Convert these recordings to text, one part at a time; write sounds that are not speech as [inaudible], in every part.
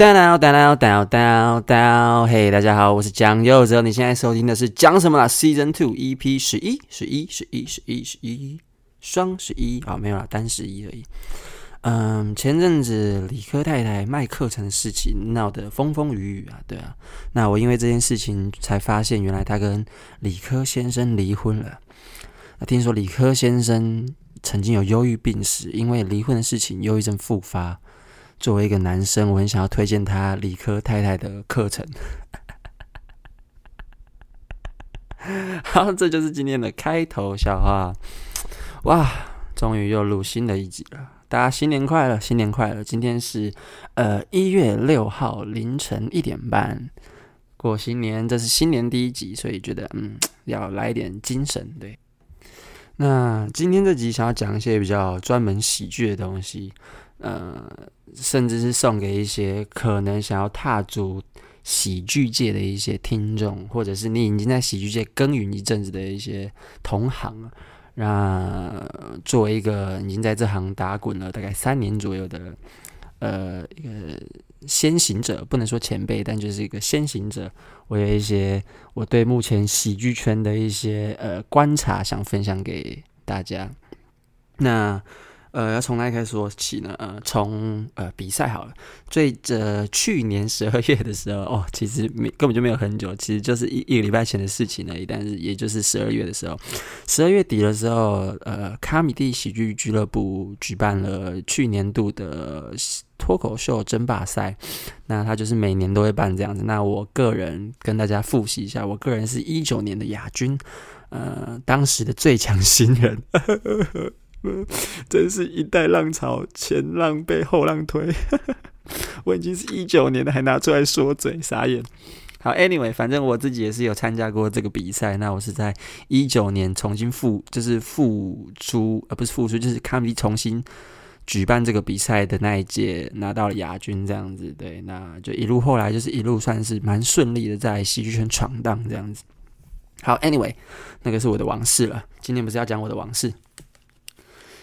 down down down down down，嘿，大家好，我是蒋佑哲，你现在收听的是讲什么啦？Season Two EP 十一十一十一十一十一双十一啊，没有啦，单十一而已。嗯，前阵子理科太太卖课程的事情闹得风风雨雨啊，对啊，那我因为这件事情才发现，原来他跟理科先生离婚了。那听说理科先生曾经有忧郁病史，因为离婚的事情，忧郁症复发。作为一个男生，我很想要推荐他理科太太的课程。[laughs] 好，这就是今天的开头笑话。哇，终于又录新的一集了！大家新年快乐，新年快乐！今天是呃一月六号凌晨一点半过新年，这是新年第一集，所以觉得嗯要来点精神。对，那今天这集想要讲一些比较专门喜剧的东西。呃，甚至是送给一些可能想要踏足喜剧界的一些听众，或者是你已经在喜剧界耕耘一阵子的一些同行。那作为一个已经在这行打滚了大概三年左右的呃一个先行者，不能说前辈，但就是一个先行者，我有一些我对目前喜剧圈的一些呃观察想分享给大家。那。呃，要从哪里开始说起呢？呃，从呃比赛好了。最呃去年十二月的时候，哦，其实没根本就没有很久，其实就是一一个礼拜前的事情而已。但是也就是十二月的时候，十二月底的时候，呃，卡米蒂喜剧俱乐部举办了去年度的脱口秀争霸赛。那他就是每年都会办这样子。那我个人跟大家复习一下，我个人是一九年的亚军，呃，当时的最强新人。[laughs] 真是一代浪潮，前浪被后浪推。[laughs] 我已经是一九年的，还拿出来说嘴，傻眼。好，Anyway，反正我自己也是有参加过这个比赛。那我是在一九年重新复，就是复出，呃，不是复出，就是 Comedy 重新举办这个比赛的那一届拿到了亚军，这样子。对，那就一路后来就是一路算是蛮顺利的，在喜剧圈闯荡这样子。好，Anyway，那个是我的往事了。今天不是要讲我的往事。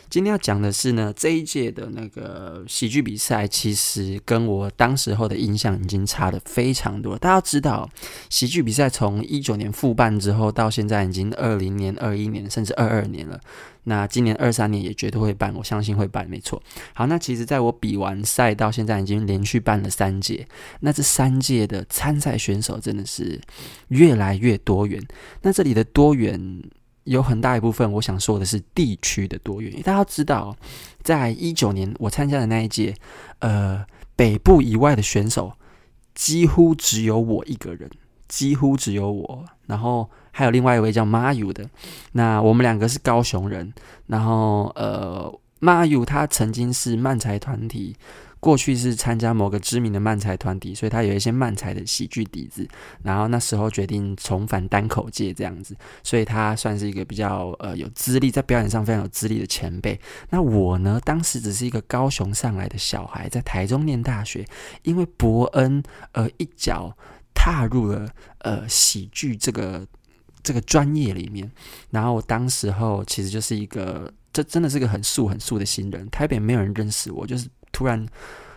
今天要讲的是呢，这一届的那个喜剧比赛，其实跟我当时候的印象已经差得非常多。大家知道，喜剧比赛从一九年复办之后，到现在已经二零年、二一年，甚至二二年了。那今年二三年也绝对会办，我相信会办，没错。好，那其实在我比完赛到现在，已经连续办了三届。那这三届的参赛选手真的是越来越多元。那这里的多元。有很大一部分，我想说的是地区的多元。大家知道，在一九年我参加的那一届，呃，北部以外的选手几乎只有我一个人，几乎只有我。然后还有另外一位叫马友的，那我们两个是高雄人。然后呃，马友他曾经是漫才团体。过去是参加某个知名的漫才团体，所以他有一些漫才的喜剧底子。然后那时候决定重返单口界这样子，所以他算是一个比较呃有资历，在表演上非常有资历的前辈。那我呢，当时只是一个高雄上来的小孩，在台中念大学，因为伯恩而一脚踏入了呃喜剧这个这个专业里面。然后当时候其实就是一个，这真的是个很素很素的新人，台北没有人认识我，就是。突然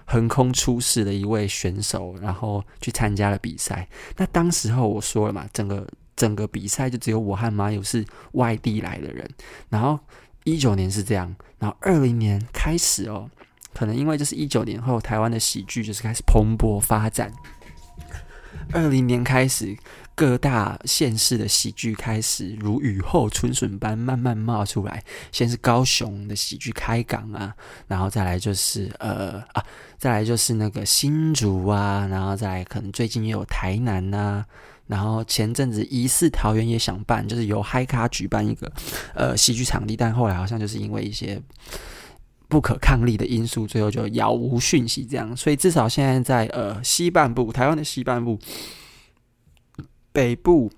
横空出世的一位选手，然后去参加了比赛。那当时候我说了嘛，整个整个比赛就只有我和马友是外地来的人。然后一九年是这样，然后二零年开始哦，可能因为就是一九年后台湾的喜剧就是开始蓬勃发展。二零年开始。各大县市的喜剧开始如雨后春笋般慢慢冒出来，先是高雄的喜剧开港啊，然后再来就是呃啊，再来就是那个新竹啊，然后再来可能最近也有台南呐、啊，然后前阵子疑似桃园也想办，就是由嗨咖举办一个呃喜剧场地，但后来好像就是因为一些不可抗力的因素，最后就杳无讯息这样，所以至少现在在呃西半部，台湾的西半部。北部、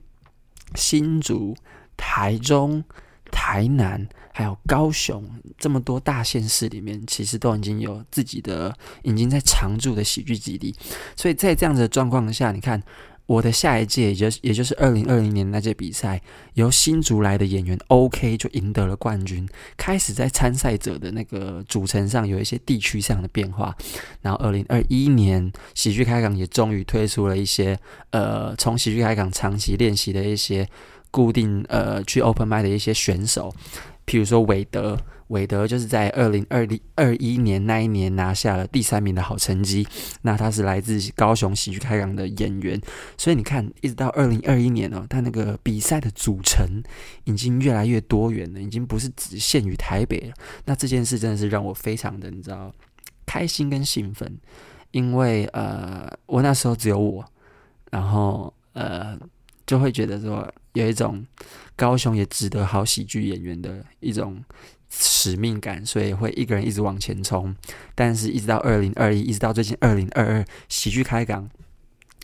新竹、台中、台南，还有高雄，这么多大县市里面，其实都已经有自己的已经在常驻的喜剧基地。所以在这样子的状况下，你看，我的下一届，也就是也就是二零二零年那届比赛，由新竹来的演员 OK 就赢得了冠军，开始在参赛者的那个组成上有一些地区上的变化。然后二零二一年喜剧开港也终于推出了一些呃，从喜剧开港长期练习的一些固定呃去 Open Mic 的一些选手，譬如说韦德。韦德就是在二零二零二一年那一年拿下了第三名的好成绩。那他是来自高雄喜剧开港的演员，所以你看，一直到二零二一年哦，他那个比赛的组成已经越来越多元了，已经不是只限于台北了。那这件事真的是让我非常的，你知道，开心跟兴奋，因为呃，我那时候只有我，然后呃，就会觉得说有一种高雄也值得好喜剧演员的一种。使命感，所以会一个人一直往前冲。但是，一直到二零二一，一直到最近二零二二，喜剧开港，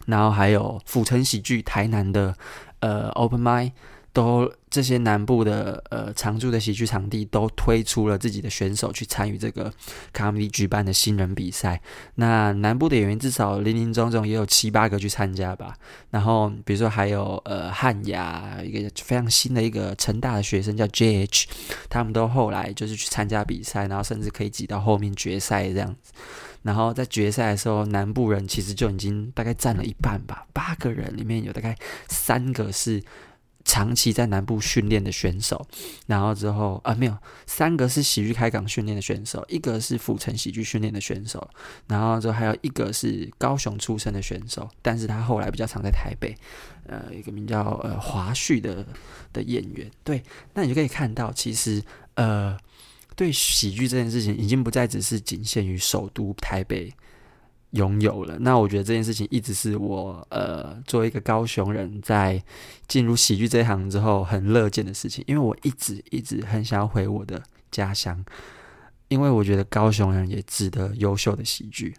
然后还有府城喜剧台南的呃 Open m i d。都这些南部的呃常驻的喜剧场地都推出了自己的选手去参与这个 comedy 举办的新人比赛。那南部的演员至少林林总总也有七八个去参加吧。然后比如说还有呃汉雅一个非常新的一个成大的学生叫 JH，他们都后来就是去参加比赛，然后甚至可以挤到后面决赛这样子。然后在决赛的时候，南部人其实就已经大概占了一半吧，八个人里面有大概三个是。长期在南部训练的选手，然后之后啊，没有三个是喜剧开港训练的选手，一个是府城喜剧训练的选手，然后之后还有一个是高雄出生的选手，但是他后来比较常在台北，呃，一个名叫呃华旭的的演员。对，那你就可以看到，其实呃，对喜剧这件事情，已经不再只是仅限于首都台北。拥有了，那我觉得这件事情一直是我呃作为一个高雄人，在进入喜剧这一行之后很乐见的事情，因为我一直一直很想要回我的家乡，因为我觉得高雄人也值得优秀的喜剧，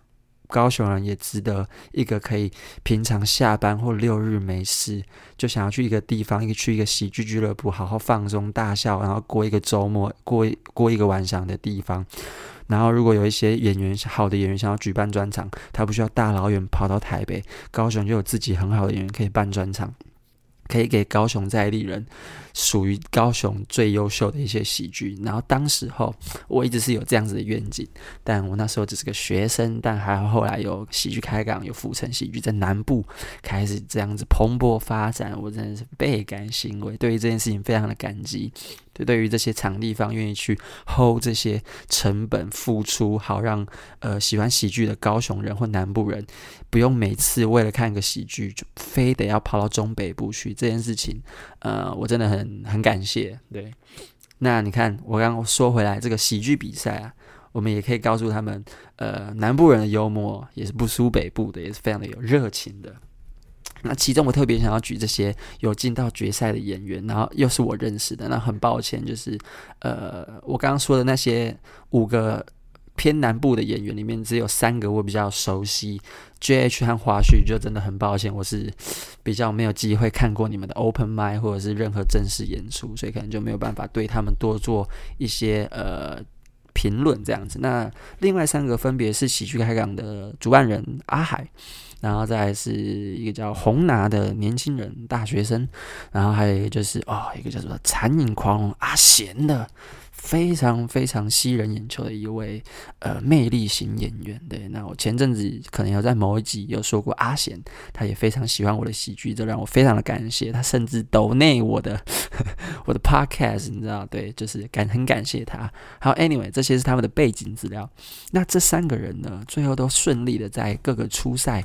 高雄人也值得一个可以平常下班或六日没事就想要去一个地方，一个去一个喜剧俱乐部好好放松大笑，然后过一个周末，过过一个晚上的地方。然后，如果有一些演员，好的演员想要举办专场，他不需要大老远跑到台北、高雄，就有自己很好的演员可以办专场。可以给高雄在地人属于高雄最优秀的一些喜剧。然后当时候我一直是有这样子的愿景，但我那时候只是个学生。但还好后来有喜剧开港，有府城喜剧在南部开始这样子蓬勃发展，我真的是倍感欣慰，对于这件事情非常的感激。对，对于这些场地方愿意去 hold 这些成本付出，好让呃喜欢喜剧的高雄人或南部人不用每次为了看个喜剧就非得要跑到中北部去。这件事情，呃，我真的很很很感谢。对，那你看，我刚刚说回来，这个喜剧比赛啊，我们也可以告诉他们，呃，南部人的幽默也是不输北部的，也是非常的有热情的。那其中我特别想要举这些有进到决赛的演员，然后又是我认识的。那很抱歉，就是呃，我刚刚说的那些五个偏南部的演员里面，只有三个我比较熟悉，JH 和华旭，就真的很抱歉，我是比较没有机会看过你们的 Open 麦或者是任何正式演出，所以可能就没有办法对他们多做一些呃评论这样子。那另外三个分别是喜剧开港的主办人阿海。然后再来是一个叫红拿的年轻人大学生，然后还有一个就是哦，一个叫做残影狂龙阿贤的。非常非常吸人眼球的一位呃魅力型演员，对，那我前阵子可能有在某一集有说过阿贤，他也非常喜欢我的喜剧，这让我非常的感谢他，甚至抖内我的 [laughs] 我的 podcast，你知道，对，就是感很感谢他。好，anyway，这些是他们的背景资料。那这三个人呢，最后都顺利的在各个初赛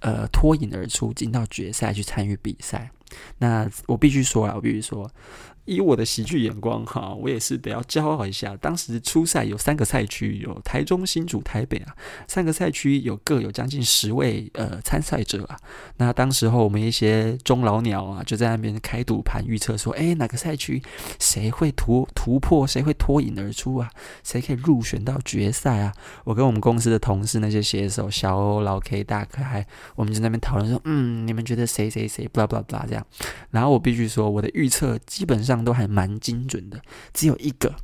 呃脱颖而出，进到决赛去参与比赛。那我必须说啊，我必须说。以我的喜剧眼光哈，我也是得要骄傲一下。当时初赛有三个赛区，有台中、新竹、台北啊，三个赛区有各有将近十位呃参赛者啊。那当时候我们一些中老鸟啊，就在那边开赌盘预测说，诶，哪个赛区谁会突突破，谁会脱颖而出啊？谁可以入选到决赛啊？我跟我们公司的同事那些写手小欧、老 K、大可爱，我们就在那边讨论说，嗯，你们觉得谁谁谁，blah blah blah 这样。然后我必须说，我的预测基本上。都还蛮精准的，只有一个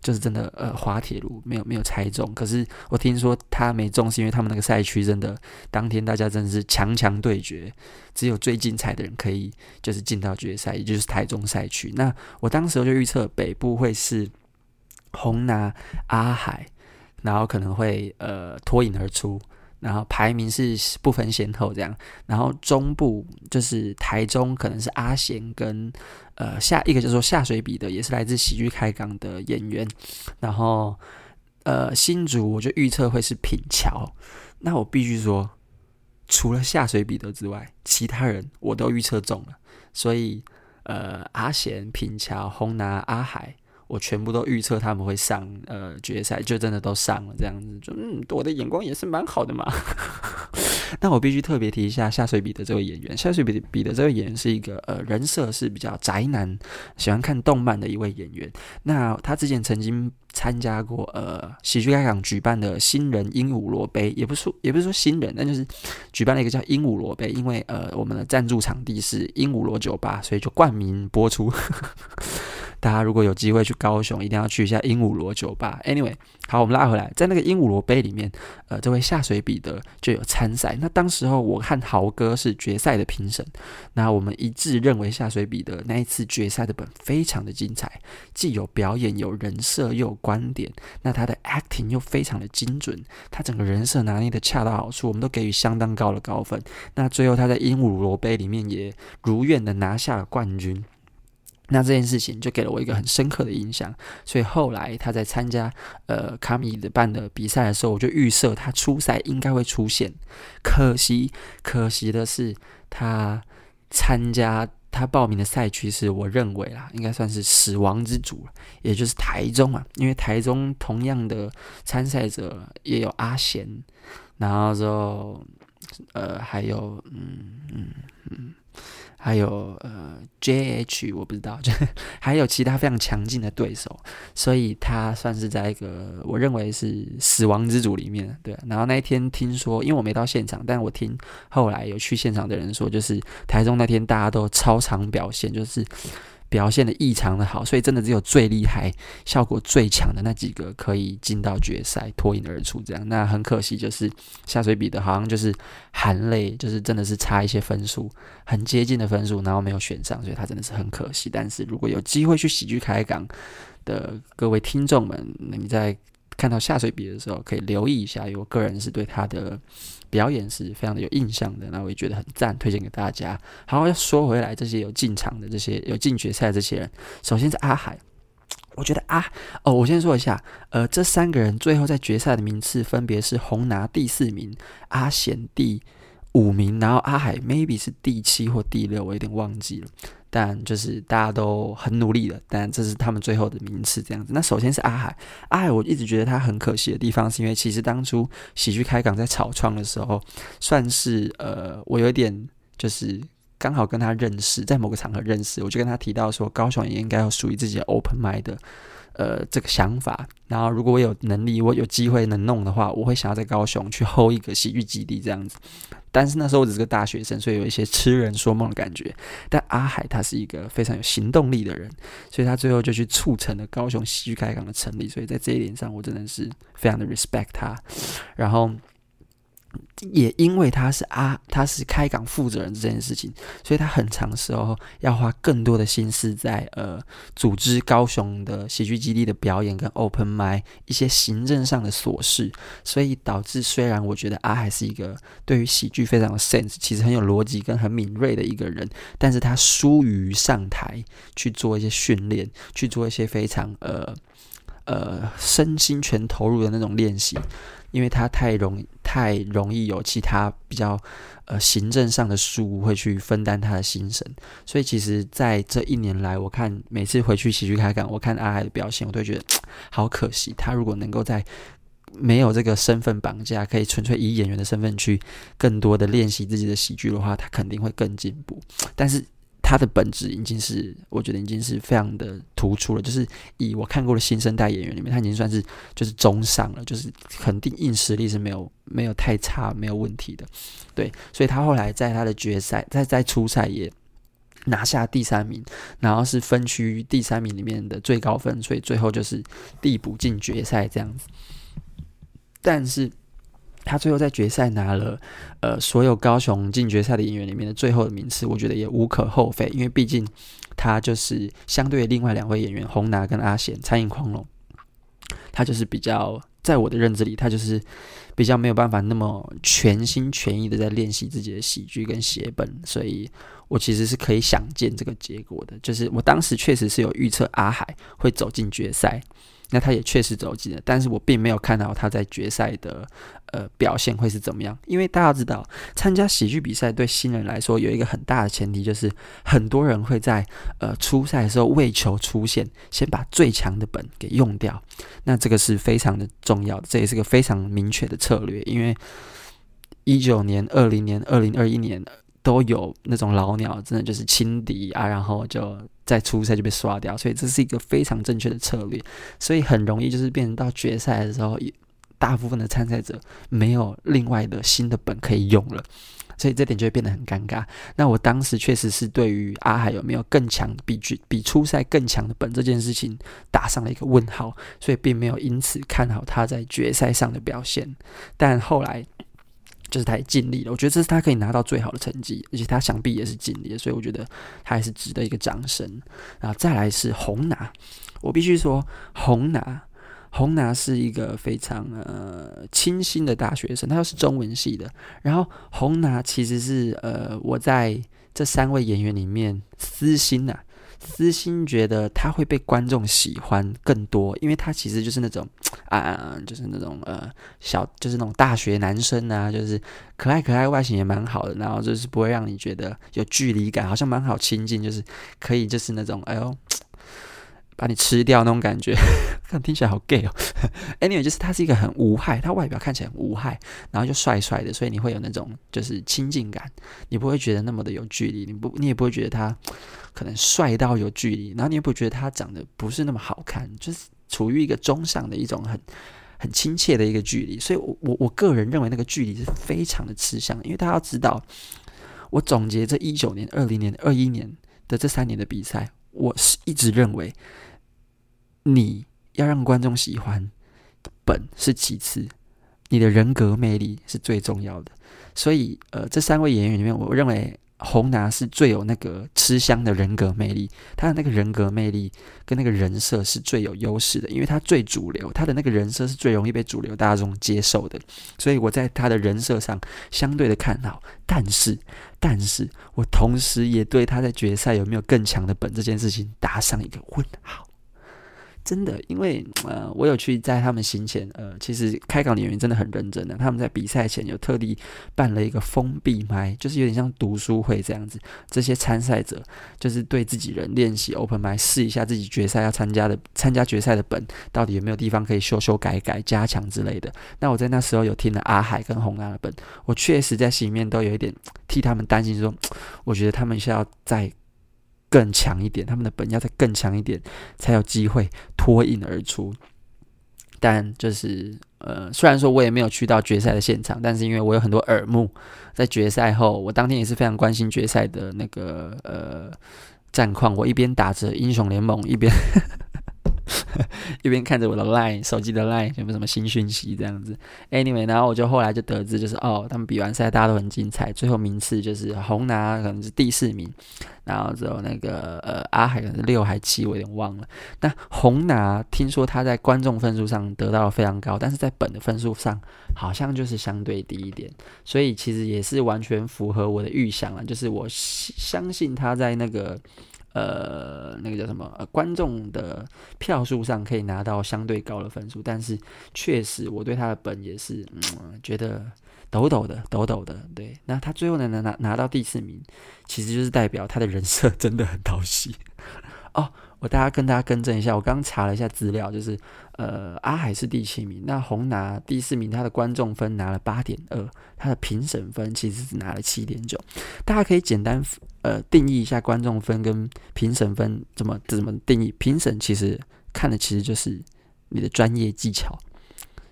就是真的呃滑铁卢没有没有猜中。可是我听说他没中，是因为他们那个赛区真的当天大家真的是强强对决，只有最精彩的人可以就是进到决赛，也就是台中赛区。那我当时就预测北部会是红拿阿海，然后可能会呃脱颖而出。然后排名是不分先后这样，然后中部就是台中可能是阿贤跟呃下一个叫做下水笔的，也是来自喜剧开港的演员，然后呃新竹我就预测会是品乔，那我必须说，除了下水笔的之外，其他人我都预测中了，所以呃阿贤、品乔、红拿、阿海。我全部都预测他们会上呃决赛，就真的都上了，这样子就嗯，我的眼光也是蛮好的嘛。[laughs] 那我必须特别提一下下水笔的这位演员，下水笔笔的这位演员是一个呃人设是比较宅男，喜欢看动漫的一位演员。那他之前曾经参加过呃喜剧开港举办的新人鹦鹉螺杯，也不是也不是说新人，那就是举办了一个叫鹦鹉螺杯，因为呃我们的赞助场地是鹦鹉螺酒吧，所以就冠名播出。大家如果有机会去高雄，一定要去一下鹦鹉螺酒吧。Anyway，好，我们拉回来，在那个鹦鹉螺杯里面，呃，这位下水彼得就有参赛。那当时候我和豪哥是决赛的评审，那我们一致认为下水彼得那一次决赛的本非常的精彩，既有表演，有人设，又有观点。那他的 acting 又非常的精准，他整个人设拿捏的恰到好处，我们都给予相当高的高分。那最后他在鹦鹉螺杯里面也如愿的拿下了冠军。那这件事情就给了我一个很深刻的印象，所以后来他在参加呃卡米的办的比赛的时候，我就预设他初赛应该会出现。可惜，可惜的是他参加他报名的赛区是我认为啦，应该算是死亡之组，也就是台中啊，因为台中同样的参赛者也有阿贤，然后之后呃还有嗯嗯嗯。还有呃，JH 我不知道，[laughs] 就还有其他非常强劲的对手，所以他算是在一个我认为是死亡之组里面，对。然后那一天听说，因为我没到现场，但我听后来有去现场的人说，就是台中那天大家都超常表现，就是。表现的异常的好，所以真的只有最厉害、效果最强的那几个可以进到决赛，脱颖而出。这样，那很可惜，就是下水笔的，好像就是含泪，就是真的是差一些分数，很接近的分数，然后没有选上，所以他真的是很可惜。但是如果有机会去喜剧开港的各位听众们，你在看到下水笔的时候，可以留意一下，因为我个人是对他的。表演是非常的有印象的，那我也觉得很赞，推荐给大家。好，要说回来，这些有进场的这些有进决赛的这些人，首先是阿海，我觉得啊，哦，我先说一下，呃，这三个人最后在决赛的名次分别是红拿第四名，阿贤第五名，然后阿海 maybe 是第七或第六，我有点忘记了。但就是大家都很努力了，但这是他们最后的名次这样子。那首先是阿海，阿海我一直觉得他很可惜的地方，是因为其实当初喜剧开港在草创的时候，算是呃，我有点就是刚好跟他认识，在某个场合认识，我就跟他提到说，高雄也应该有属于自己的 open mind。呃，这个想法，然后如果我有能力，我有机会能弄的话，我会想要在高雄去 hold 一个喜剧基地这样子。但是那时候我只是个大学生，所以有一些痴人说梦的感觉。但阿海他是一个非常有行动力的人，所以他最后就去促成了高雄喜剧开港的成立。所以在这一点上，我真的是非常的 respect 他。然后。也因为他是啊，他是开港负责人这件事情，所以他很长时候要花更多的心思在呃组织高雄的喜剧基地的表演跟 open m i 一些行政上的琐事，所以导致虽然我觉得阿还是一个对于喜剧非常有 sense，其实很有逻辑跟很敏锐的一个人，但是他疏于上台去做一些训练，去做一些非常呃呃身心全投入的那种练习。因为他太容易太容易有其他比较呃行政上的事务会去分担他的心神，所以其实在这一年来，我看每次回去喜剧开港，我看阿海的表现，我都觉得 [tsk] 好可惜。他如果能够在没有这个身份绑架，可以纯粹以演员的身份去更多的练习自己的喜剧的话，他肯定会更进步。但是。他的本质已经是，我觉得已经是非常的突出了。就是以我看过的新生代演员里面，他已经算是就是中上了，就是肯定硬实力是没有没有太差，没有问题的。对，所以他后来在他的决赛，在在初赛也拿下第三名，然后是分区第三名里面的最高分，所以最后就是递补进决赛这样子。但是他最后在决赛拿了呃所有高雄进决赛的演员里面的最后的名次，我觉得也无可厚非，因为毕竟他就是相对另外两位演员洪拿跟阿贤餐饮狂龙，他就是比较。在我的认知里，他就是比较没有办法那么全心全意的在练习自己的喜剧跟写本，所以我其实是可以想见这个结果的。就是我当时确实是有预测阿海会走进决赛。那他也确实走进了，但是我并没有看到他在决赛的呃表现会是怎么样，因为大家知道，参加喜剧比赛对新人来说有一个很大的前提，就是很多人会在呃初赛的时候为求出现，先把最强的本给用掉，那这个是非常的重要的，这也是个非常明确的策略，因为一九年、二零年、二零二一年。都有那种老鸟，真的就是轻敌啊，然后就在初赛就被刷掉，所以这是一个非常正确的策略，所以很容易就是变成到决赛的时候，大部分的参赛者没有另外的新的本可以用了，所以这点就会变得很尴尬。那我当时确实是对于阿海有没有更强比比比初赛更强的本这件事情打上了一个问号，所以并没有因此看好他在决赛上的表现，但后来。就是他也尽力了，我觉得这是他可以拿到最好的成绩，而且他想必也是尽力，所以我觉得他还是值得一个掌声。然后再来是红拿，我必须说红拿，红拿是一个非常呃清新的大学生，他又是中文系的。然后红拿其实是呃我在这三位演员里面私心呐、啊。私心觉得他会被观众喜欢更多，因为他其实就是那种 [tsk] 啊，就是那种呃小，就是那种大学男生啊，就是可爱可爱，外形也蛮好的，然后就是不会让你觉得有距离感，好像蛮好亲近，就是可以就是那种哎呦。把你吃掉那种感觉，[laughs] 听起来好 gay 哦。[laughs] Anyway，就是他是一个很无害，他外表看起来很无害，然后就帅帅的，所以你会有那种就是亲近感，你不会觉得那么的有距离，你不，你也不会觉得他可能帅到有距离，然后你也不觉得他长得不是那么好看，就是处于一个中上的一种很很亲切的一个距离。所以我，我我个人认为那个距离是非常的吃香，因为大家要知道，我总结这一九年、二零年、二一年的这三年的比赛。我是一直认为，你要让观众喜欢，本是其次，你的人格魅力是最重要的。所以，呃，这三位演员里面，我认为。洪拿是最有那个吃香的人格魅力，他的那个人格魅力跟那个人设是最有优势的，因为他最主流，他的那个人设是最容易被主流大众接受的，所以我在他的人设上相对的看好。但是，但是我同时也对他在决赛有没有更强的本这件事情打上一个问号。真的，因为呃，我有去在他们行前，呃，其实开港的演员真的很认真的。他们在比赛前有特地办了一个封闭麦，就是有点像读书会这样子。这些参赛者就是对自己人练习 open 麦，试一下自己决赛要参加的参加决赛的本到底有没有地方可以修修改改、加强之类的。那我在那时候有听了阿海跟洪安的本，我确实在心里面都有一点 [tsk] 替他们担心，说 [tsk] 我觉得他们是要在。更强一点，他们的本要再更强一点，才有机会脱颖而出。但就是呃，虽然说我也没有去到决赛的现场，但是因为我有很多耳目，在决赛后，我当天也是非常关心决赛的那个呃战况。我一边打着英雄联盟，一边。[laughs] 一边看着我的 line 手机的 line 有没有什么新讯息这样子，anyway，然后我就后来就得知，就是哦，他们比完赛大家都很精彩，最后名次就是红拿可能是第四名，然后之后那个呃阿海可能是六还七，我有点忘了。那红拿听说他在观众分数上得到了非常高，但是在本的分数上好像就是相对低一点，所以其实也是完全符合我的预想了，就是我相信他在那个。呃，那个叫什么？观众的票数上可以拿到相对高的分数，但是确实我对他的本也是，嗯，觉得抖抖的，抖抖的。对，那他最后能拿拿拿到第四名，其实就是代表他的人设真的很讨喜。[laughs] 哦，我大家跟大家更正一下，我刚查了一下资料，就是呃，阿海是第七名，那红拿第四名，他的观众分拿了八点二，他的评审分其实是拿了七点九，大家可以简单呃定义一下观众分跟评审分怎么怎么定义？评审其实看的其实就是你的专业技巧，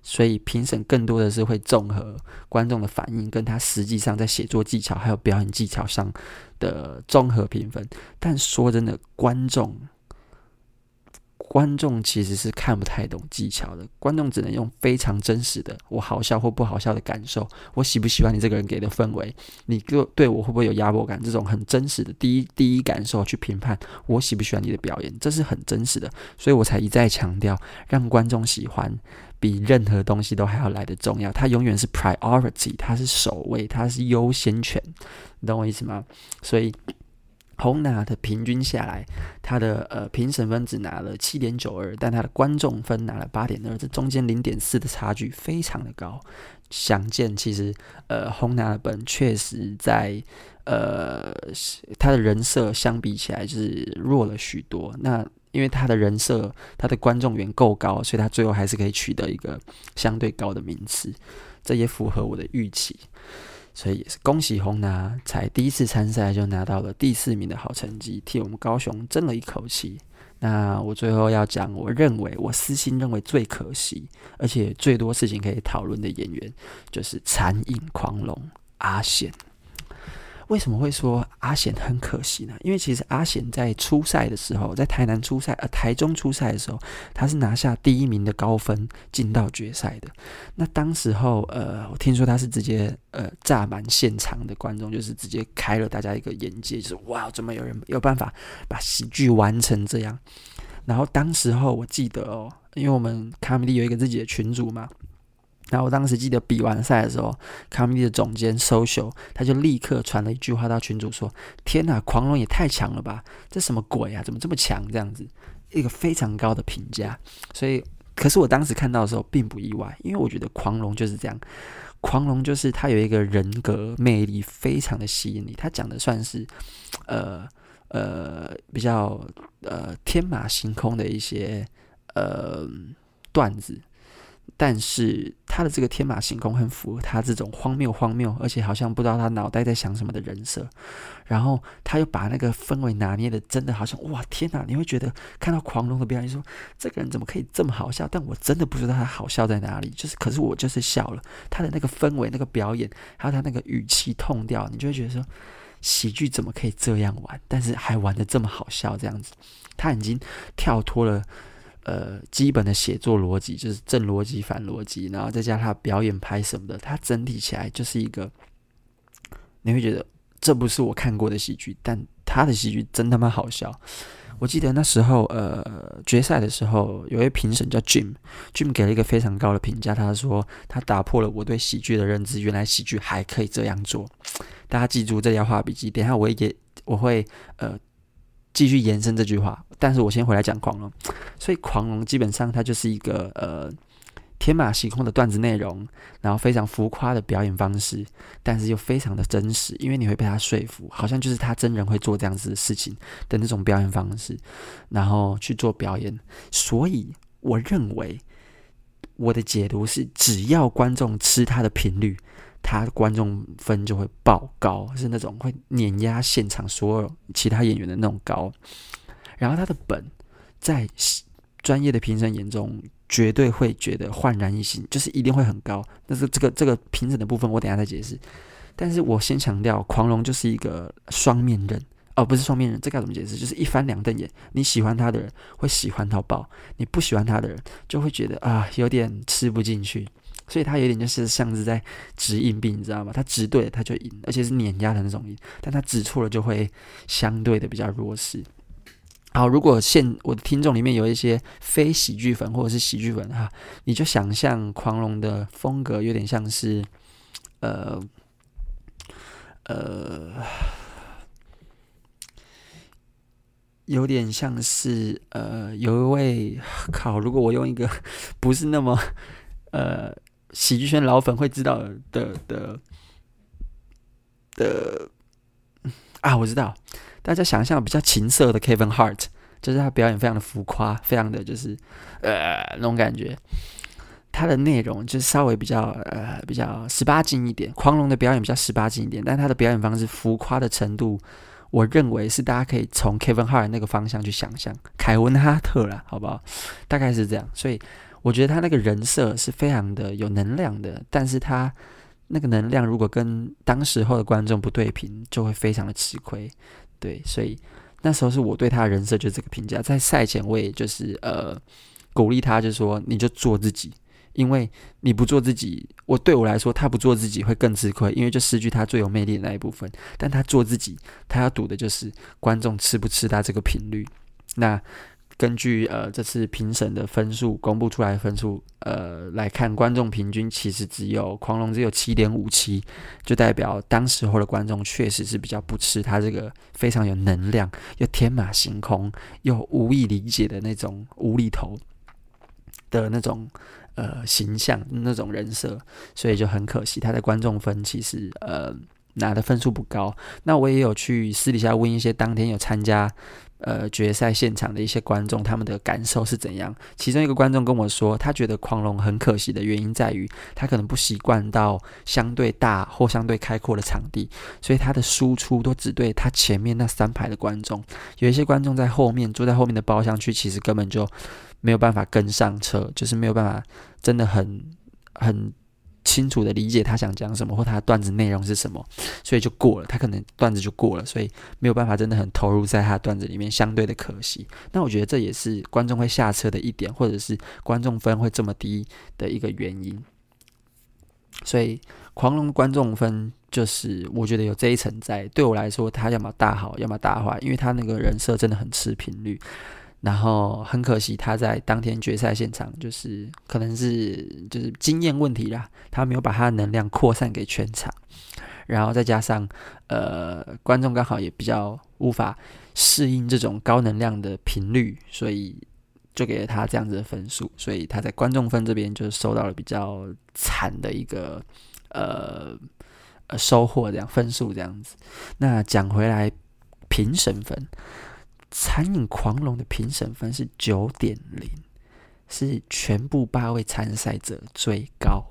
所以评审更多的是会综合观众的反应，跟他实际上在写作技巧还有表演技巧上的综合评分。但说真的，观众。观众其实是看不太懂技巧的，观众只能用非常真实的我好笑或不好笑的感受，我喜不喜欢你这个人给的氛围，你对对我会不会有压迫感，这种很真实的第一 [laughs] 第一感受去评判我喜不喜欢你的表演，这是很真实的，所以我才一再强调，让观众喜欢比任何东西都还要来的重要，它永远是 priority，它是首位，它是优先权，你懂我意思吗？所以。红拿的平均下来，他的呃评审分只拿了七点九二，但他的观众分拿了八点二，这中间零点四的差距非常的高。想见，其实呃红拿的本确实在呃他的人设相比起来是弱了许多。那因为他的人设，他的观众缘够高，所以他最后还是可以取得一个相对高的名次，这也符合我的预期。所以也是恭喜红拿，才第一次参赛就拿到了第四名的好成绩，替我们高雄争了一口气。那我最后要讲，我认为我私心认为最可惜，而且最多事情可以讨论的演员，就是残影狂龙阿贤。为什么会说阿贤很可惜呢？因为其实阿贤在初赛的时候，在台南初赛，呃，台中初赛的时候，他是拿下第一名的高分进到决赛的。那当时候，呃，我听说他是直接呃炸满现场的观众，就是直接开了大家一个眼界，就是哇，怎么有人有办法把喜剧玩成这样？然后当时候我记得哦，因为我们卡米地有一个自己的群组嘛。然后我当时记得比完赛的时候，卡米蒂的总监 social 他就立刻传了一句话到群主说：“天哪，狂龙也太强了吧！这什么鬼啊？怎么这么强？这样子一个非常高的评价。”所以，可是我当时看到的时候并不意外，因为我觉得狂龙就是这样，狂龙就是他有一个人格魅力非常的吸引你。他讲的算是呃呃比较呃天马行空的一些呃段子。但是他的这个天马行空很符合他这种荒谬荒谬，而且好像不知道他脑袋在想什么的人设。然后他又把那个氛围拿捏的真的好像哇天哪！你会觉得看到狂龙的表演说这个人怎么可以这么好笑？但我真的不知道他好笑在哪里。就是可是我就是笑了。他的那个氛围、那个表演，还有他那个语气、痛调，你就会觉得说喜剧怎么可以这样玩？但是还玩得这么好笑，这样子，他已经跳脱了。呃，基本的写作逻辑就是正逻辑、反逻辑，然后再加上他表演拍什么的，他整体起来就是一个，你会觉得这不是我看过的喜剧，但他的喜剧真他妈好笑。我记得那时候，呃，决赛的时候，有一位评审叫 Jim，Jim 给了一个非常高的评价，他说他打破了我对喜剧的认知，原来喜剧还可以这样做。大家记住这条画笔记，等下我也我会呃。继续延伸这句话，但是我先回来讲狂龙。所以狂龙基本上它就是一个呃天马行空的段子内容，然后非常浮夸的表演方式，但是又非常的真实，因为你会被他说服，好像就是他真人会做这样子的事情的那种表演方式，然后去做表演。所以我认为我的解读是，只要观众吃他的频率。他的观众分就会爆高，是那种会碾压现场所有其他演员的那种高。然后他的本在专业的评审眼中，绝对会觉得焕然一新，就是一定会很高。但是这个这个评审的部分，我等下再解释。但是我先强调，狂龙就是一个双面人哦，不是双面人，这该怎么解释？就是一翻两瞪眼。你喜欢他的人会喜欢到爆，你不喜欢他的人就会觉得啊，有点吃不进去。所以他有点就是像是在掷硬币，你知道吗？他掷对了他就赢，而且是碾压的那种赢；但他掷错了就会相对的比较弱势。好，如果现我的听众里面有一些非喜剧粉或者是喜剧粉哈，你就想象狂龙的风格有点像是，呃呃，有点像是呃，有一位 [laughs] 靠，如果我用一个不是那么呃。喜剧圈老粉会知道的的的，啊，我知道，大家想象比较情色的 Kevin Hart，就是他表演非常的浮夸，非常的就是呃那种感觉。他的内容就是稍微比较呃比较十八禁一点，狂龙的表演比较十八禁一点，但他的表演方式浮夸的程度，我认为是大家可以从 Kevin Hart 那个方向去想象，凯文哈特啦，好不好？大概是这样，所以。我觉得他那个人设是非常的有能量的，但是他那个能量如果跟当时候的观众不对平，就会非常的吃亏。对，所以那时候是我对他的人设就这个评价。在赛前我也就是呃鼓励他，就说你就做自己，因为你不做自己，我对我来说他不做自己会更吃亏，因为就失去他最有魅力的那一部分。但他做自己，他要赌的就是观众吃不吃他这个频率。那。根据呃这次评审的分数公布出来的分数，呃来看，观众平均其实只有狂龙只有七点五七，就代表当时候的观众确实是比较不吃他这个非常有能量又天马行空又无以理解的那种无厘头的那种呃形象那种人设，所以就很可惜他的观众分其实呃拿的分数不高。那我也有去私底下问一些当天有参加。呃，决赛现场的一些观众，他们的感受是怎样？其中一个观众跟我说，他觉得狂龙很可惜的原因在于，他可能不习惯到相对大或相对开阔的场地，所以他的输出都只对他前面那三排的观众。有一些观众在后面坐在后面的包厢区，其实根本就没有办法跟上车，就是没有办法，真的很很。清楚的理解他想讲什么或他的段子内容是什么，所以就过了。他可能段子就过了，所以没有办法真的很投入在他的段子里面，相对的可惜。那我觉得这也是观众会下车的一点，或者是观众分会这么低的一个原因。所以狂龙观众分就是我觉得有这一层在。对我来说，他要么大好，要么大坏，因为他那个人设真的很吃频率。然后很可惜，他在当天决赛现场，就是可能是就是经验问题啦，他没有把他的能量扩散给全场，然后再加上呃观众刚好也比较无法适应这种高能量的频率，所以就给了他这样子的分数，所以他在观众分这边就收到了比较惨的一个呃呃收获，这样分数这样子。那讲回来，评审分。餐饮狂龙的评审分是九点零，是全部八位参赛者最高。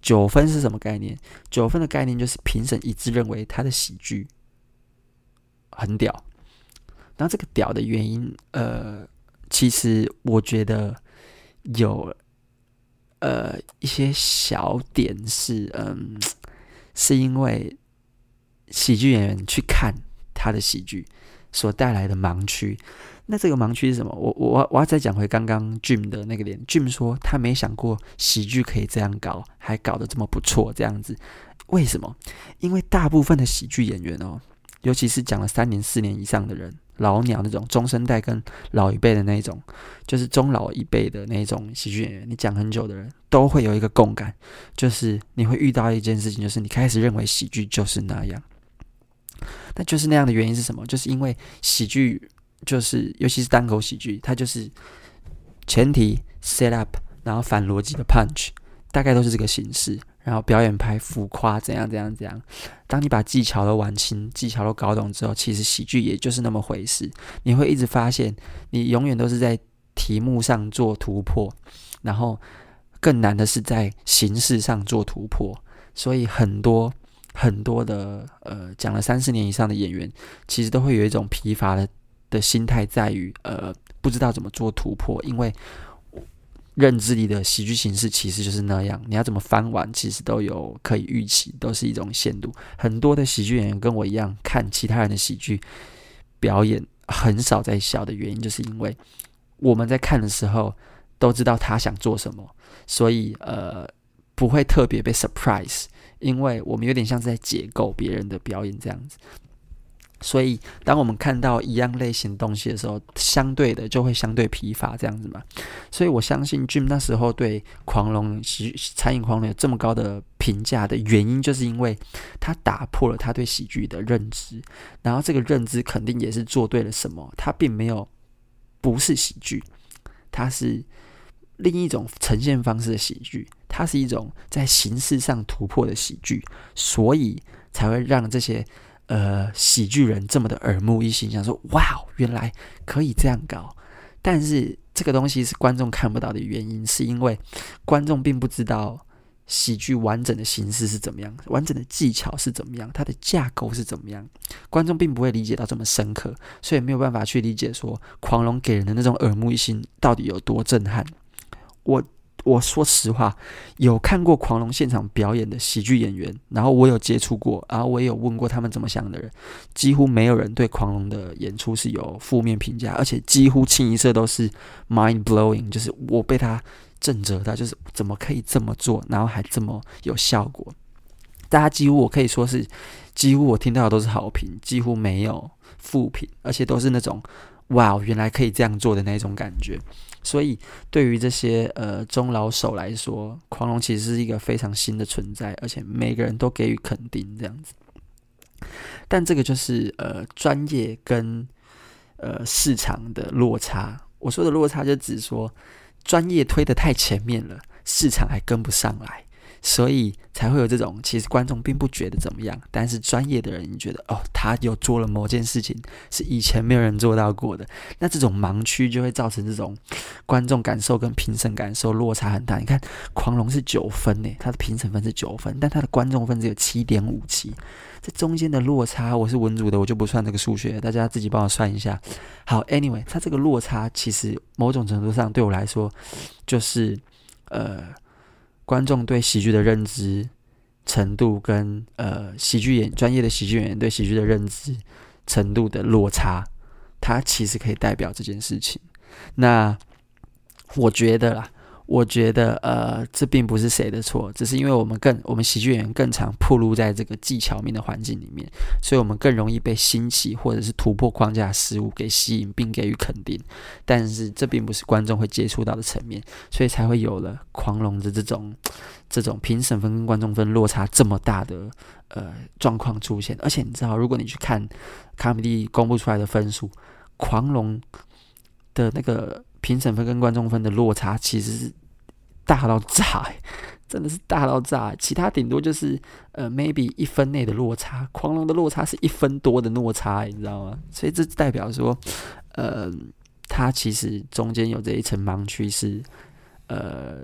九分是什么概念？九分的概念就是评审一致认为他的喜剧很屌。那这个屌的原因，呃，其实我觉得有呃一些小点是，嗯，是因为喜剧演员去看他的喜剧。所带来的盲区，那这个盲区是什么？我我我要再讲回刚刚 Jim 的那个点。Jim 说他没想过喜剧可以这样搞，还搞得这么不错，这样子。为什么？因为大部分的喜剧演员哦，尤其是讲了三年、四年以上的人，老鸟那种中生代跟老一辈的那种，就是中老一辈的那种喜剧演员，你讲很久的人都会有一个共感，就是你会遇到一件事情，就是你开始认为喜剧就是那样。那就是那样的原因是什么？就是因为喜剧，就是尤其是单口喜剧，它就是前提 set up，然后反逻辑的 punch，大概都是这个形式。然后表演派浮夸，怎样怎样怎样。当你把技巧都玩清，技巧都搞懂之后，其实喜剧也就是那么回事。你会一直发现，你永远都是在题目上做突破，然后更难的是在形式上做突破。所以很多。很多的呃，讲了三四年以上的演员，其实都会有一种疲乏的的心态，在于呃，不知道怎么做突破，因为认知里的喜剧形式其实就是那样，你要怎么翻完，其实都有可以预期，都是一种限度。很多的喜剧演员跟我一样，看其他人的喜剧表演，很少在笑的原因，就是因为我们在看的时候都知道他想做什么，所以呃，不会特别被 surprise。因为我们有点像是在解构别人的表演这样子，所以当我们看到一样类型东西的时候，相对的就会相对疲乏这样子嘛。所以我相信 Jim 那时候对狂龙喜餐饮狂龙有这么高的评价的原因，就是因为他打破了他对喜剧的认知，然后这个认知肯定也是做对了什么。他并没有不是喜剧，他是。另一种呈现方式的喜剧，它是一种在形式上突破的喜剧，所以才会让这些呃喜剧人这么的耳目一新，想说哇，原来可以这样搞。但是这个东西是观众看不到的原因，是因为观众并不知道喜剧完整的形式是怎么样，完整的技巧是怎么样，它的架构是怎么样，观众并不会理解到这么深刻，所以没有办法去理解说狂龙给人的那种耳目一新到底有多震撼。我我说实话，有看过狂龙现场表演的喜剧演员，然后我有接触过，然后我也有问过他们怎么想的人，几乎没有人对狂龙的演出是有负面评价，而且几乎清一色都是 mind blowing，就是我被他震折到，就是怎么可以这么做，然后还这么有效果。大家几乎我可以说是，几乎我听到的都是好评，几乎没有负评，而且都是那种哇，原来可以这样做的那种感觉。所以，对于这些呃中老手来说，狂龙其实是一个非常新的存在，而且每个人都给予肯定这样子。但这个就是呃专业跟呃市场的落差。我说的落差，就指说专业推得太前面了，市场还跟不上来。所以才会有这种，其实观众并不觉得怎么样，但是专业的人你觉得哦，他有做了某件事情是以前没有人做到过的，那这种盲区就会造成这种观众感受跟评审感受落差很大。你看，狂龙是九分诶，他的评审分是九分，但他的观众分只有七点五七，这中间的落差，我是文组的，我就不算这个数学，大家自己帮我算一下。好，Anyway，他这个落差其实某种程度上对我来说就是呃。观众对喜剧的认知程度跟呃喜剧演专业的喜剧演员对喜剧的认知程度的落差，它其实可以代表这件事情。那我觉得啦。我觉得，呃，这并不是谁的错，只是因为我们更，我们喜剧演员更常暴露在这个技巧面的环境里面，所以我们更容易被新奇或者是突破框架的事物给吸引，并给予肯定。但是这并不是观众会接触到的层面，所以才会有了狂龙的这种这种评审分跟观众分落差这么大的呃状况出现。而且你知道，如果你去看卡米蒂公布出来的分数，狂龙的那个评审分跟观众分的落差其实是。大到炸，真的是大到炸。其他顶多就是呃，maybe 一分内的落差，狂龙的落差是一分多的落差，你知道吗？所以这代表说，呃，他其实中间有这一层盲区，是呃，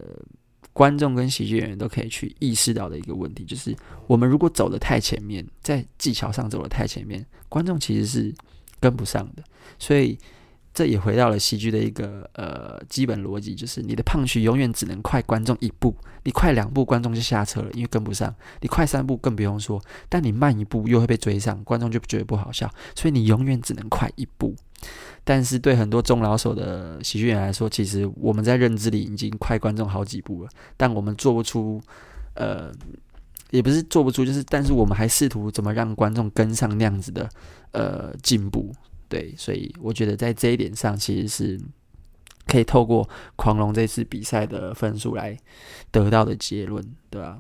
观众跟喜剧演员都可以去意识到的一个问题，就是我们如果走得太前面，在技巧上走得太前面，观众其实是跟不上的，所以。这也回到了喜剧的一个呃基本逻辑，就是你的 punch 永远只能快观众一步，你快两步观众就下车了，因为跟不上；你快三步更不用说，但你慢一步又会被追上，观众就觉得不好笑，所以你永远只能快一步。但是对很多中老手的喜剧演员来说，其实我们在认知里已经快观众好几步了，但我们做不出，呃，也不是做不出，就是但是我们还试图怎么让观众跟上那样子的呃进步。对，所以我觉得在这一点上，其实是可以透过狂龙这次比赛的分数来得到的结论，对吧？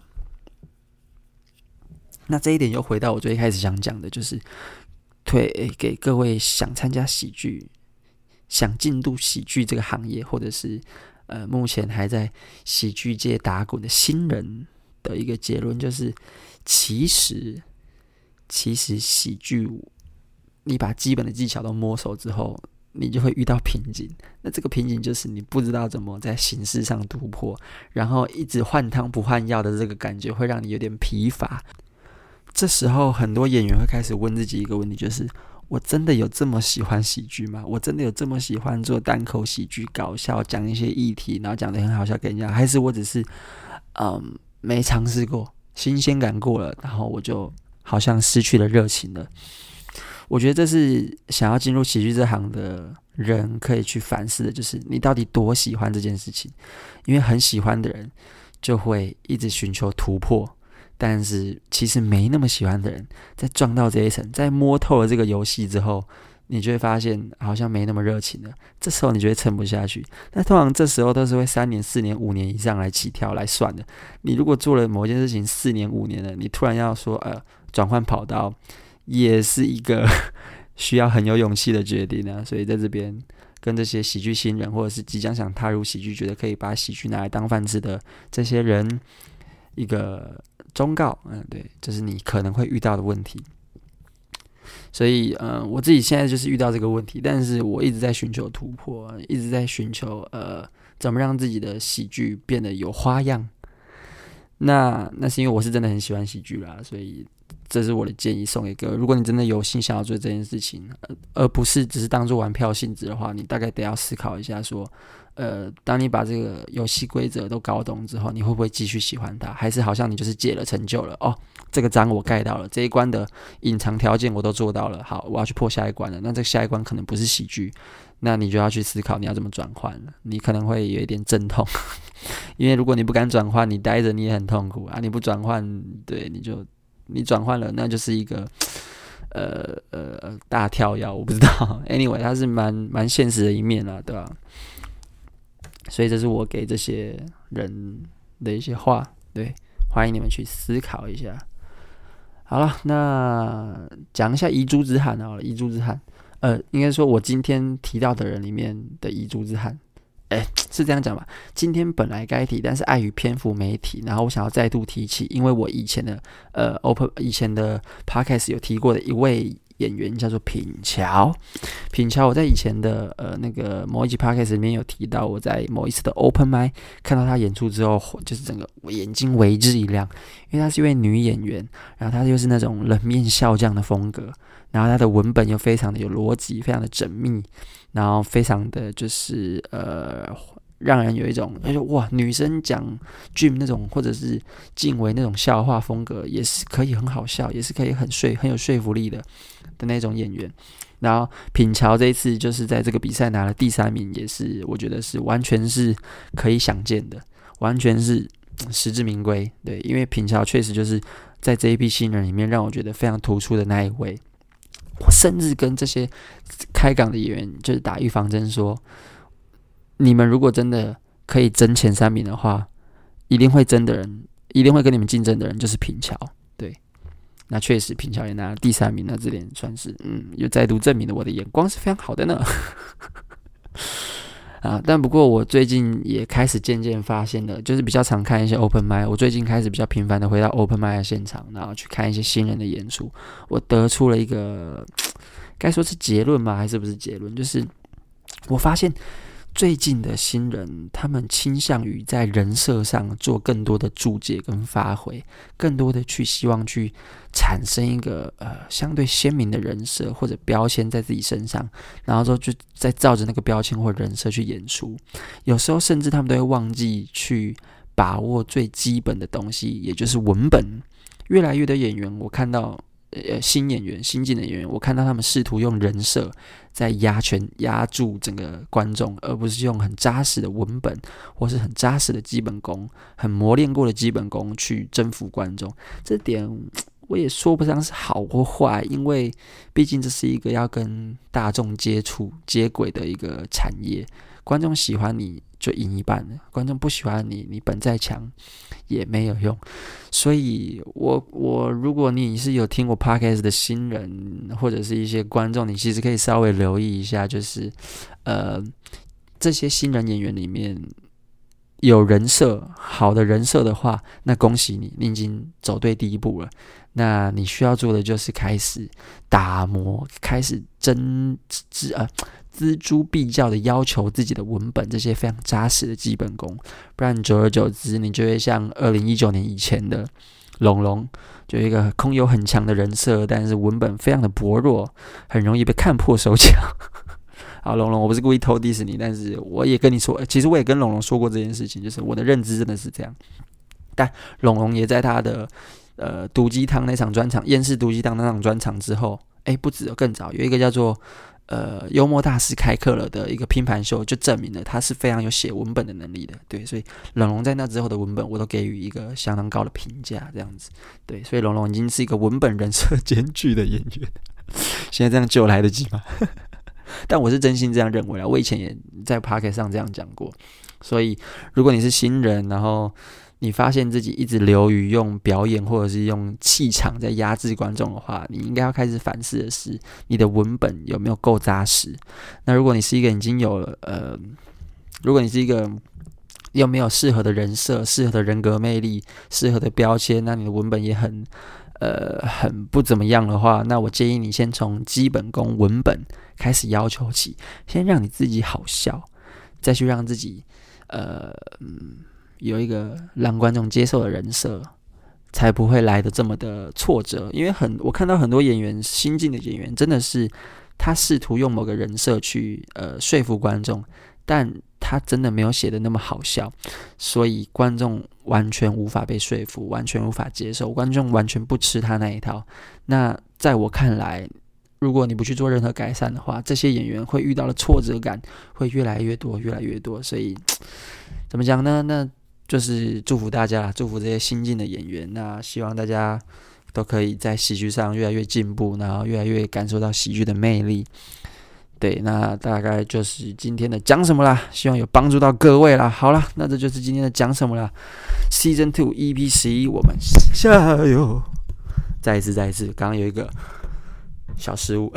那这一点又回到我最开始想讲的，就是推给各位想参加喜剧、想进入喜剧这个行业，或者是呃目前还在喜剧界打滚的新人的一个结论，就是其实其实喜剧。你把基本的技巧都摸熟之后，你就会遇到瓶颈。那这个瓶颈就是你不知道怎么在形式上突破，然后一直换汤不换药的这个感觉会让你有点疲乏。这时候，很多演员会开始问自己一个问题：就是我真的有这么喜欢喜剧吗？我真的有这么喜欢做单口喜剧、搞笑，讲一些议题，然后讲得很好笑给人家？还是我只是嗯没尝试过，新鲜感过了，然后我就好像失去了热情了？我觉得这是想要进入喜剧这行的人可以去反思的，就是你到底多喜欢这件事情。因为很喜欢的人就会一直寻求突破，但是其实没那么喜欢的人，在撞到这一层，在摸透了这个游戏之后，你就会发现好像没那么热情了。这时候你就会撑不下去。那通常这时候都是会三年、四年、五年以上来起跳来算的。你如果做了某件事情四年、五年了，你突然要说呃转换跑道。也是一个 [laughs] 需要很有勇气的决定啊，所以在这边跟这些喜剧新人，或者是即将想踏入喜剧，觉得可以把喜剧拿来当饭吃的这些人，一个忠告，嗯，对，这是你可能会遇到的问题。所以，嗯，我自己现在就是遇到这个问题，但是我一直在寻求突破，一直在寻求呃，怎么让自己的喜剧变得有花样。那那是因为我是真的很喜欢喜剧啦，所以。这是我的建议，送给各位。如果你真的有心想要做这件事情，而不是只是当做玩票性质的话，你大概得要思考一下，说，呃，当你把这个游戏规则都搞懂之后，你会不会继续喜欢它？还是好像你就是解了成就了？哦，这个章我盖到了，这一关的隐藏条件我都做到了。好，我要去破下一关了。那这下一关可能不是喜剧，那你就要去思考你要怎么转换了。你可能会有一点阵痛，因为如果你不敢转换，你待着你也很痛苦啊。你不转换，对，你就你转换了，那就是一个呃呃大跳跃。我不知道，[laughs] anyway，它是蛮蛮现实的一面啊，对吧？所以这是我给这些人的一些话，对，欢迎你们去思考一下。好了，那讲一下遗珠之憾好了，遗珠之憾，呃，应该说我今天提到的人里面的遗珠之憾，哎，是这样讲吧？今天本来该提，但是碍于篇幅没提，然后我想要再度提起，因为我以前的呃，Open 以前的 Podcast 有提过的一位。演员叫做品乔，品乔，我在以前的呃那个某一集 podcast 里面有提到，我在某一次的 open mic 看到她演出之后，就是整个我眼睛为之一亮，因为她是一位女演员，然后她又是那种冷面笑匠的风格，然后她的文本又非常的有逻辑，非常的缜密，然后非常的就是呃。让人有一种，他说，哇，女生讲剧那种，或者是静薇那种笑话风格，也是可以很好笑，也是可以很说很有说服力的的那种演员。然后品乔这一次就是在这个比赛拿了第三名，也是我觉得是完全是可以想见的，完全是实至名归。对，因为品乔确实就是在这一批新人里面让我觉得非常突出的那一位。我甚至跟这些开港的演员就是打预防针说。你们如果真的可以争前三名的话，一定会争的人，一定会跟你们竞争的人就是平桥。对，那确实平桥也拿了第三名，那这点算是嗯，又再度证明了我的眼光是非常好的呢。啊，但不过我最近也开始渐渐发现了，就是比较常看一些 open mic，我最近开始比较频繁的回到 open mic 的现场，然后去看一些新人的演出。我得出了一个，该说是结论吗？还是不是结论？就是我发现。最近的新人，他们倾向于在人设上做更多的注解跟发挥，更多的去希望去产生一个呃相对鲜明的人设或者标签在自己身上，然后说就再照着那个标签或人设去演出。有时候甚至他们都会忘记去把握最基本的东西，也就是文本。越来越多演员，我看到。呃，新演员、新进的演员，我看到他们试图用人设在压拳、压住整个观众，而不是用很扎实的文本或是很扎实的基本功、很磨练过的基本功去征服观众。这点我也说不上是好或坏，因为毕竟这是一个要跟大众接触、接轨的一个产业。观众喜欢你就赢一半了，观众不喜欢你，你本再强也没有用。所以我，我如果你是有听过 Podcast 的新人或者是一些观众，你其实可以稍微留意一下，就是呃这些新人演员里面有人设好的人设的话，那恭喜你，你已经走对第一步了。那你需要做的就是开始打磨，开始真知啊。锱铢必较的要求自己的文本，这些非常扎实的基本功，不然久而久之，你就会像二零一九年以前的龙龙，就一个空有很强的人设，但是文本非常的薄弱，很容易被看破手脚。[laughs] 好，龙龙，我不是故意偷 diss 你，但是我也跟你说，其实我也跟龙龙说过这件事情，就是我的认知真的是这样。但龙龙也在他的呃毒鸡汤那场专场，厌世毒鸡汤那场专场之后，哎，不止，更早有一个叫做。呃，幽默大师开课了的一个拼盘秀，就证明了他是非常有写文本的能力的。对，所以冷龙在那之后的文本，我都给予一个相当高的评价。这样子，对，所以龙龙已经是一个文本人设兼具的演员。[laughs] 现在这样救来得及吗？但我是真心这样认为啊，我以前也在 Podcast 上这样讲过。所以，如果你是新人，然后。你发现自己一直流于用表演或者是用气场在压制观众的话，你应该要开始反思的是，你的文本有没有够扎实？那如果你是一个已经有了呃，如果你是一个又没有适合的人设、适合的人格魅力、适合的标签，那你的文本也很呃很不怎么样的话，那我建议你先从基本功文本开始要求起，先让你自己好笑，再去让自己呃嗯。有一个让观众接受的人设，才不会来的这么的挫折。因为很，我看到很多演员，新进的演员，真的是他试图用某个人设去呃说服观众，但他真的没有写的那么好笑，所以观众完全无法被说服，完全无法接受，观众完全不吃他那一套。那在我看来，如果你不去做任何改善的话，这些演员会遇到的挫折感会越来越多，越来越多。所以怎么讲呢？那就是祝福大家，祝福这些新进的演员。那希望大家都可以在喜剧上越来越进步，然后越来越感受到喜剧的魅力。对，那大概就是今天的讲什么啦，希望有帮助到各位啦。好了，那这就是今天的讲什么啦。Season Two EP 十一，我们下油！再一次，再一次，刚刚有一个小失误，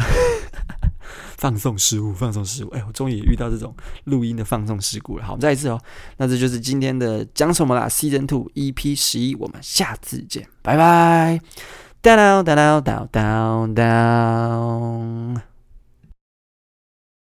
放送失误，放送失误。哎，我终于遇到这种录音的放送事故了。好，我们再一次哦。那这就是今天的讲什么啦。Season Two EP 十一，我们下次见，拜拜。Down down down down down down。